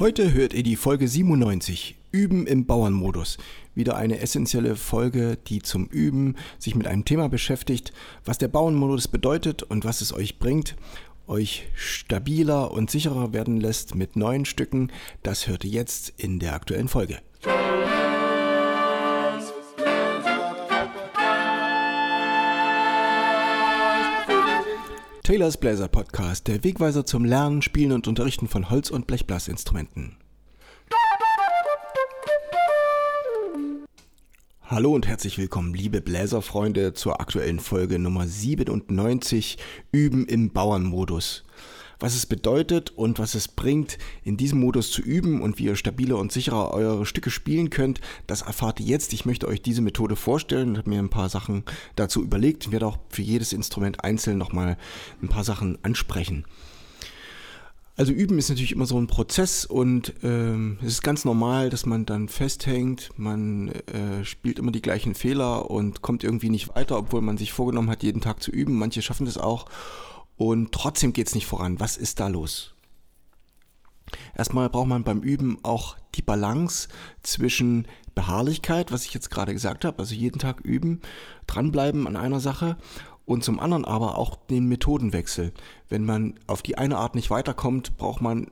Heute hört ihr die Folge 97, Üben im Bauernmodus. Wieder eine essentielle Folge, die zum Üben sich mit einem Thema beschäftigt, was der Bauernmodus bedeutet und was es euch bringt, euch stabiler und sicherer werden lässt mit neuen Stücken. Das hört ihr jetzt in der aktuellen Folge. Taylors Bläser Podcast, der Wegweiser zum Lernen, Spielen und Unterrichten von Holz- und Blechblasinstrumenten. Hallo und herzlich willkommen, liebe Bläserfreunde, zur aktuellen Folge Nummer 97 Üben im Bauernmodus was es bedeutet und was es bringt, in diesem Modus zu üben und wie ihr stabiler und sicherer eure Stücke spielen könnt, das erfahrt ihr jetzt. Ich möchte euch diese Methode vorstellen und habe mir ein paar Sachen dazu überlegt Ich werde auch für jedes Instrument einzeln nochmal ein paar Sachen ansprechen. Also üben ist natürlich immer so ein Prozess und ähm, es ist ganz normal, dass man dann festhängt, man äh, spielt immer die gleichen Fehler und kommt irgendwie nicht weiter, obwohl man sich vorgenommen hat, jeden Tag zu üben. Manche schaffen das auch und trotzdem geht es nicht voran. Was ist da los? Erstmal braucht man beim Üben auch die Balance zwischen Beharrlichkeit, was ich jetzt gerade gesagt habe, also jeden Tag üben, dranbleiben an einer Sache und zum anderen aber auch den Methodenwechsel. Wenn man auf die eine Art nicht weiterkommt, braucht man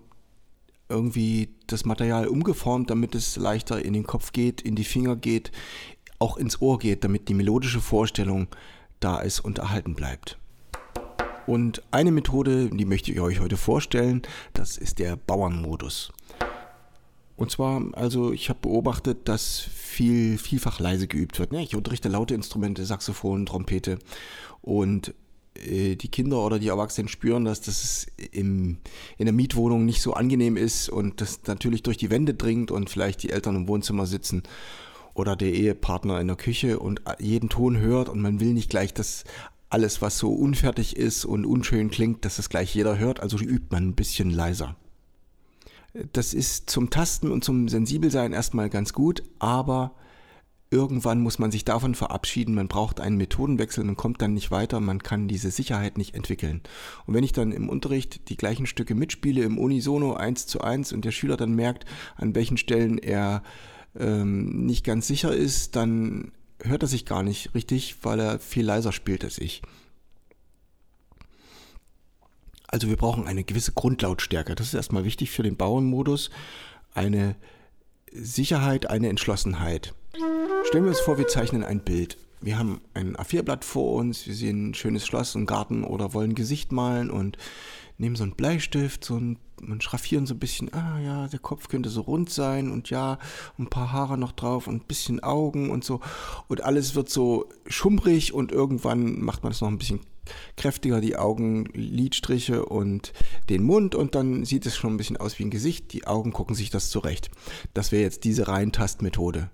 irgendwie das Material umgeformt, damit es leichter in den Kopf geht, in die Finger geht, auch ins Ohr geht, damit die melodische Vorstellung da ist und erhalten bleibt. Und eine Methode, die möchte ich euch heute vorstellen, das ist der Bauernmodus. Und zwar, also ich habe beobachtet, dass viel, vielfach leise geübt wird. Ich unterrichte laute Instrumente, Saxophon, Trompete und äh, die Kinder oder die Erwachsenen spüren, dass das im, in der Mietwohnung nicht so angenehm ist und das natürlich durch die Wände dringt und vielleicht die Eltern im Wohnzimmer sitzen oder der Ehepartner in der Küche und jeden Ton hört und man will nicht gleich das alles, was so unfertig ist und unschön klingt, dass das gleich jeder hört, also übt man ein bisschen leiser. Das ist zum Tasten und zum Sensibelsein erstmal ganz gut, aber irgendwann muss man sich davon verabschieden, man braucht einen Methodenwechsel, man kommt dann nicht weiter, man kann diese Sicherheit nicht entwickeln. Und wenn ich dann im Unterricht die gleichen Stücke mitspiele, im Unisono eins zu eins und der Schüler dann merkt, an welchen Stellen er ähm, nicht ganz sicher ist, dann hört er sich gar nicht richtig, weil er viel leiser spielt als ich. Also wir brauchen eine gewisse Grundlautstärke. Das ist erstmal wichtig für den Bauernmodus. Eine Sicherheit, eine Entschlossenheit. Stellen wir uns vor, wir zeichnen ein Bild. Wir haben ein A4-Blatt vor uns, wir sehen ein schönes Schloss, einen Garten oder wollen Gesicht malen und nehmen so einen Bleistift, so ein, und schraffieren so ein bisschen, ah ja, der Kopf könnte so rund sein und ja, ein paar Haare noch drauf und ein bisschen Augen und so. Und alles wird so schummrig und irgendwann macht man es noch ein bisschen kräftiger, die Augen, Lidstriche und den Mund und dann sieht es schon ein bisschen aus wie ein Gesicht. Die Augen gucken sich das zurecht. Das wäre jetzt diese Reintastmethode.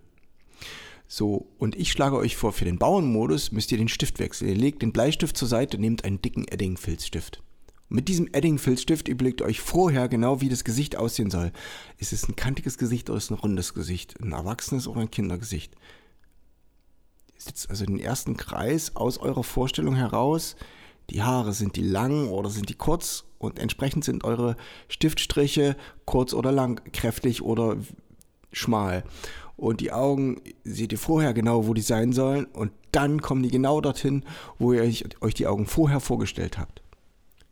So, und ich schlage euch vor, für den Bauernmodus müsst ihr den Stift wechseln. Ihr legt den Bleistift zur Seite, nehmt einen dicken Edding-Filzstift. Mit diesem Edding-Filzstift überlegt euch vorher genau, wie das Gesicht aussehen soll. Ist es ein kantiges Gesicht oder ist es ein rundes Gesicht? Ein erwachsenes oder ein Kindergesicht? Sitzt also den ersten Kreis aus eurer Vorstellung heraus. Die Haare, sind die lang oder sind die kurz? Und entsprechend sind eure Stiftstriche kurz oder lang, kräftig oder schmal. Und die Augen seht ihr vorher genau, wo die sein sollen. Und dann kommen die genau dorthin, wo ihr euch die Augen vorher vorgestellt habt.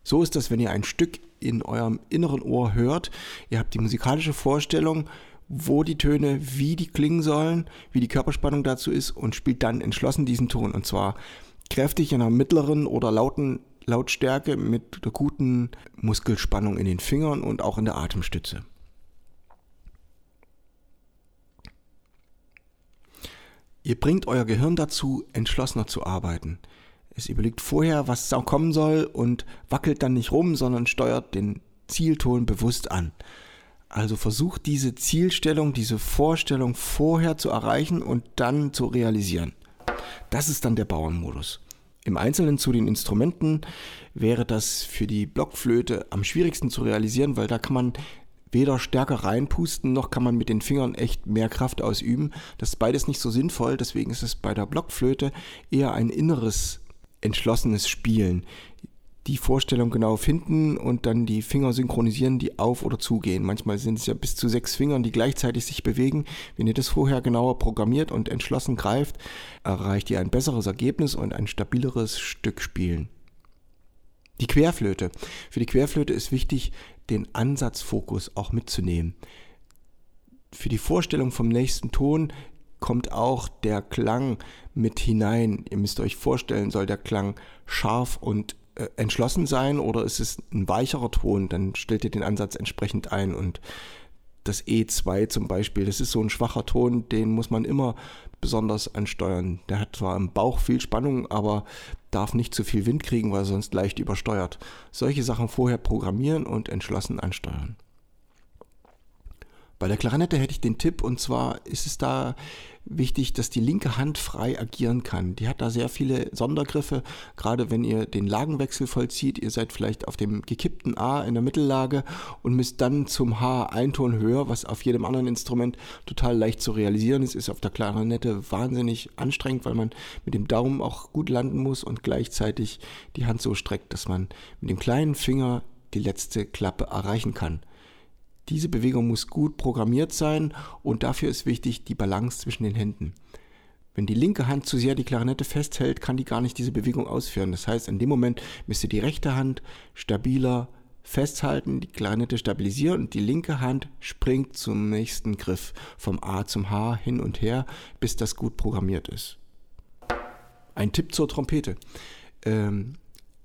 So ist das, wenn ihr ein Stück in eurem inneren Ohr hört. Ihr habt die musikalische Vorstellung, wo die Töne, wie die klingen sollen, wie die Körperspannung dazu ist und spielt dann entschlossen diesen Ton. Und zwar kräftig in einer mittleren oder lauten Lautstärke mit der guten Muskelspannung in den Fingern und auch in der Atemstütze. Ihr bringt euer Gehirn dazu, entschlossener zu arbeiten. Es überlegt vorher, was kommen soll und wackelt dann nicht rum, sondern steuert den Zielton bewusst an. Also versucht diese Zielstellung, diese Vorstellung vorher zu erreichen und dann zu realisieren. Das ist dann der Bauernmodus. Im Einzelnen zu den Instrumenten wäre das für die Blockflöte am schwierigsten zu realisieren, weil da kann man weder stärker reinpusten, noch kann man mit den Fingern echt mehr Kraft ausüben. Das ist beides nicht so sinnvoll, deswegen ist es bei der Blockflöte eher ein inneres entschlossenes Spielen. die Vorstellung genau finden und dann die Finger synchronisieren, die auf oder zugehen. Manchmal sind es ja bis zu sechs Fingern, die gleichzeitig sich bewegen. Wenn ihr das vorher genauer programmiert und entschlossen greift, erreicht ihr ein besseres Ergebnis und ein stabileres Stück spielen. Die Querflöte. Für die Querflöte ist wichtig, den Ansatzfokus auch mitzunehmen. Für die Vorstellung vom nächsten Ton kommt auch der Klang mit hinein. Ihr müsst euch vorstellen, soll der Klang scharf und äh, entschlossen sein oder ist es ein weicherer Ton, dann stellt ihr den Ansatz entsprechend ein und das E2 zum Beispiel, das ist so ein schwacher Ton, den muss man immer besonders ansteuern. Der hat zwar im Bauch viel Spannung, aber darf nicht zu viel Wind kriegen, weil er sonst leicht übersteuert. Solche Sachen vorher programmieren und entschlossen ansteuern. Bei der Klarinette hätte ich den Tipp und zwar ist es da wichtig, dass die linke Hand frei agieren kann. Die hat da sehr viele Sondergriffe, gerade wenn ihr den Lagenwechsel vollzieht. Ihr seid vielleicht auf dem gekippten A in der Mittellage und müsst dann zum H ein Ton höher, was auf jedem anderen Instrument total leicht zu realisieren ist. Ist auf der Klarinette wahnsinnig anstrengend, weil man mit dem Daumen auch gut landen muss und gleichzeitig die Hand so streckt, dass man mit dem kleinen Finger die letzte Klappe erreichen kann. Diese Bewegung muss gut programmiert sein und dafür ist wichtig die Balance zwischen den Händen. Wenn die linke Hand zu sehr die Klarinette festhält, kann die gar nicht diese Bewegung ausführen. Das heißt, in dem Moment müsst ihr die rechte Hand stabiler festhalten, die Klarinette stabilisieren und die linke Hand springt zum nächsten Griff vom A zum H hin und her, bis das gut programmiert ist. Ein Tipp zur Trompete. Ähm,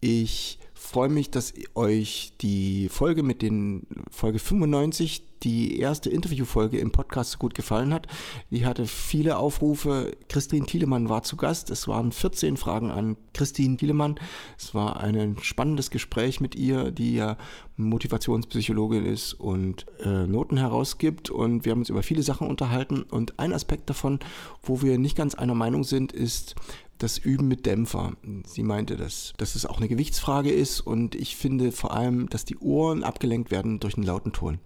ich freue mich, dass euch die Folge mit den Folge 95, die erste Interviewfolge im Podcast so gut gefallen hat. Die hatte viele Aufrufe. Christine Thielemann war zu Gast. Es waren 14 Fragen an Christine Thielemann. Es war ein spannendes Gespräch mit ihr, die ja Motivationspsychologin ist und äh, Noten herausgibt. Und wir haben uns über viele Sachen unterhalten. Und ein Aspekt davon, wo wir nicht ganz einer Meinung sind, ist, das Üben mit Dämpfer. Sie meinte, dass, dass es auch eine Gewichtsfrage ist und ich finde vor allem, dass die Ohren abgelenkt werden durch einen lauten Ton.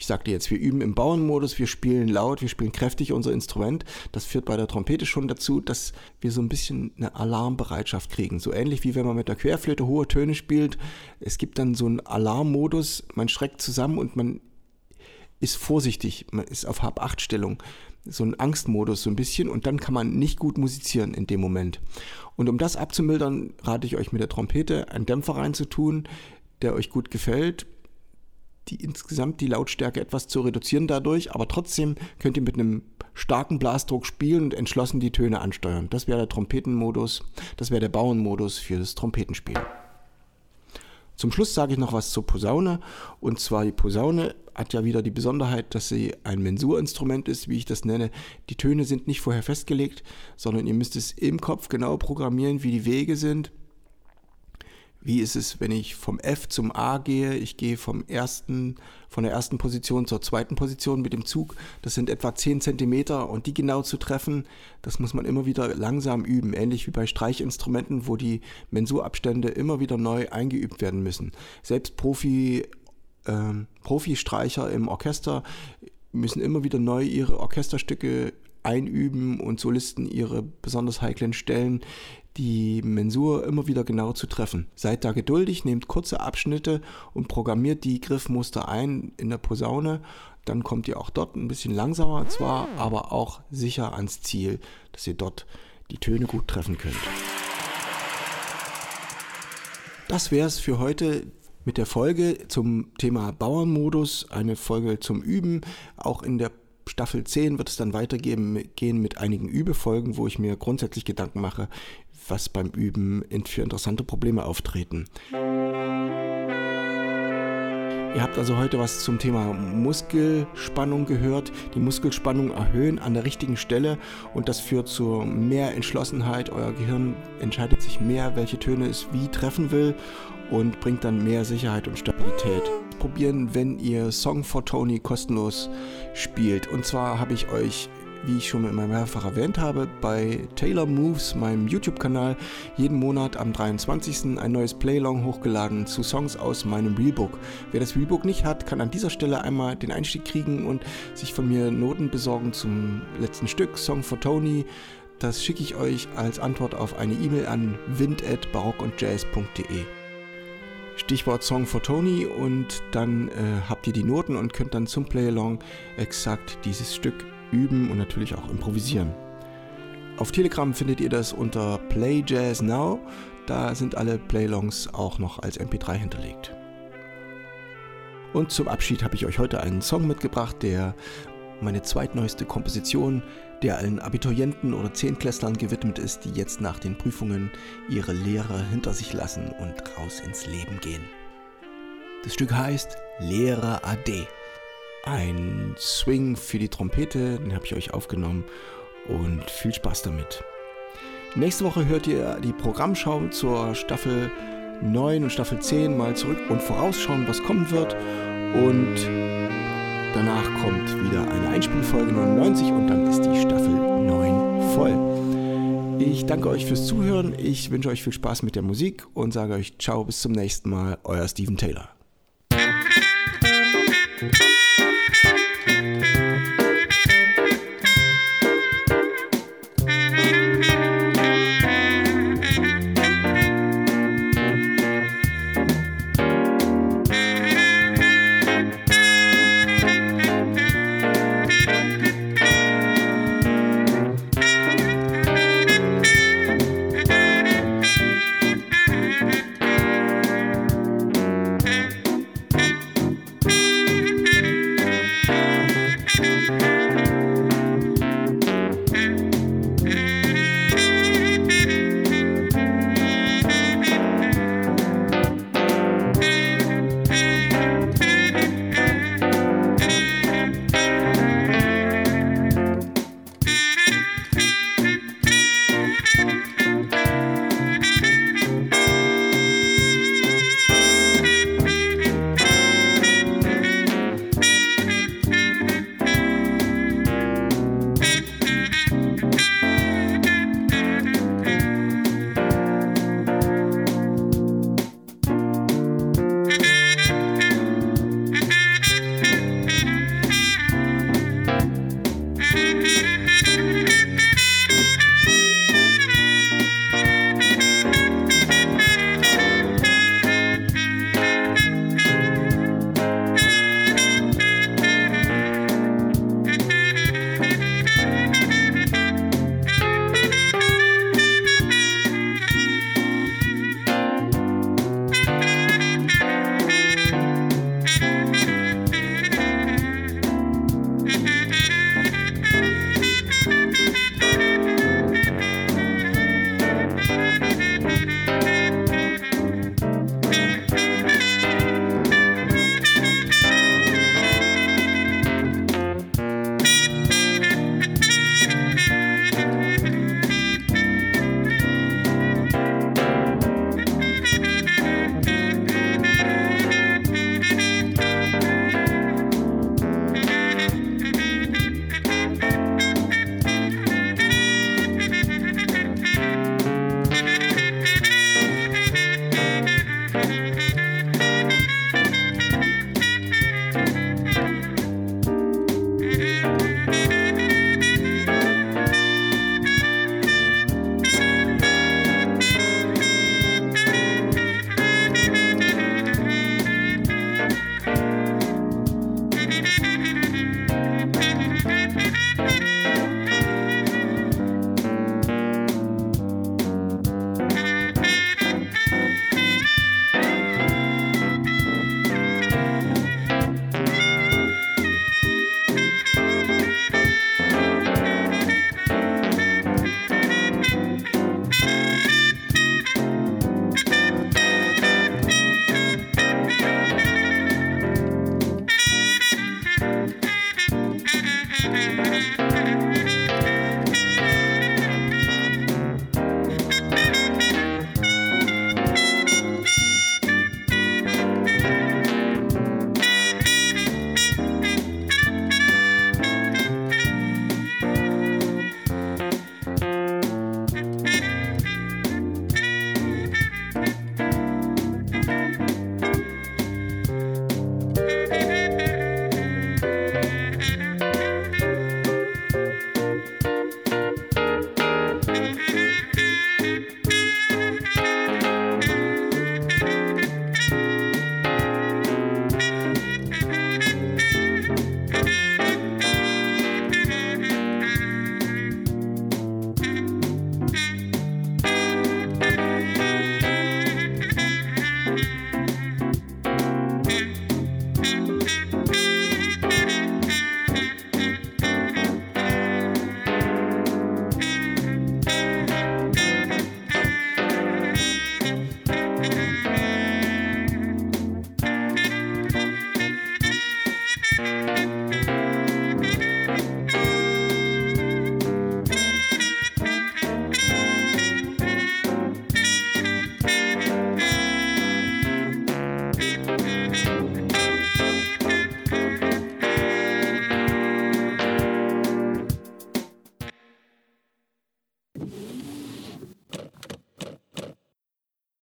Ich sagte jetzt, wir üben im Bauernmodus, wir spielen laut, wir spielen kräftig unser Instrument. Das führt bei der Trompete schon dazu, dass wir so ein bisschen eine Alarmbereitschaft kriegen. So ähnlich wie wenn man mit der Querflöte hohe Töne spielt. Es gibt dann so einen Alarmmodus, man schreckt zusammen und man ist vorsichtig, man ist auf Hab-8-Stellung so ein Angstmodus so ein bisschen und dann kann man nicht gut musizieren in dem Moment. Und um das abzumildern, rate ich euch mit der Trompete einen Dämpfer reinzutun, der euch gut gefällt, die insgesamt die Lautstärke etwas zu reduzieren dadurch, aber trotzdem könnt ihr mit einem starken Blasdruck spielen und entschlossen die Töne ansteuern. Das wäre der Trompetenmodus, das wäre der Bauernmodus für das Trompetenspielen. Zum Schluss sage ich noch was zur Posaune. Und zwar die Posaune hat ja wieder die Besonderheit, dass sie ein Mensurinstrument ist, wie ich das nenne. Die Töne sind nicht vorher festgelegt, sondern ihr müsst es im Kopf genau programmieren, wie die Wege sind. Wie ist es, wenn ich vom F zum A gehe? Ich gehe vom ersten, von der ersten Position zur zweiten Position mit dem Zug. Das sind etwa 10 Zentimeter und die genau zu treffen, das muss man immer wieder langsam üben. Ähnlich wie bei Streichinstrumenten, wo die Mensurabstände immer wieder neu eingeübt werden müssen. Selbst Profi, äh, Profistreicher im Orchester müssen immer wieder neu ihre Orchesterstücke einüben und Solisten ihre besonders heiklen Stellen die Mensur immer wieder genau zu treffen. Seid da geduldig, nehmt kurze Abschnitte und programmiert die Griffmuster ein in der Posaune. Dann kommt ihr auch dort ein bisschen langsamer zwar, aber auch sicher ans Ziel, dass ihr dort die Töne gut treffen könnt. Das wäre es für heute mit der Folge zum Thema Bauernmodus. Eine Folge zum Üben. Auch in der Staffel 10 wird es dann weitergehen gehen mit einigen Übefolgen, wo ich mir grundsätzlich Gedanken mache, was beim Üben für interessante Probleme auftreten. Ihr habt also heute was zum Thema Muskelspannung gehört. Die Muskelspannung erhöhen an der richtigen Stelle und das führt zu mehr Entschlossenheit. Euer Gehirn entscheidet sich mehr, welche Töne es wie treffen will und bringt dann mehr Sicherheit und Stabilität. Probieren, wenn ihr Song for Tony kostenlos spielt. Und zwar habe ich euch wie ich schon mehrfach erwähnt habe, bei Taylor Moves, meinem YouTube-Kanal, jeden Monat am 23. ein neues Playlong hochgeladen zu Songs aus meinem Realbook. Wer das Realbook nicht hat, kann an dieser Stelle einmal den Einstieg kriegen und sich von mir Noten besorgen zum letzten Stück, Song for Tony. Das schicke ich euch als Antwort auf eine E-Mail an wind@barockundjazz.de. Stichwort Song for Tony und dann äh, habt ihr die Noten und könnt dann zum Playalong exakt dieses Stück üben und natürlich auch improvisieren. Auf Telegram findet ihr das unter Play Jazz Now. Da sind alle Playlongs auch noch als MP3 hinterlegt. Und zum Abschied habe ich euch heute einen Song mitgebracht, der meine zweitneueste Komposition, der allen Abiturienten oder Zehntklässlern gewidmet ist, die jetzt nach den Prüfungen ihre Lehre hinter sich lassen und raus ins Leben gehen. Das Stück heißt Lehrer AD. Ein Swing für die Trompete, den habe ich euch aufgenommen und viel Spaß damit. Nächste Woche hört ihr die Programmschau zur Staffel 9 und Staffel 10 mal zurück und vorausschauen, was kommen wird. Und danach kommt wieder eine Einspielfolge 99 und dann ist die Staffel 9 voll. Ich danke euch fürs Zuhören, ich wünsche euch viel Spaß mit der Musik und sage euch ciao, bis zum nächsten Mal, euer Steven Taylor.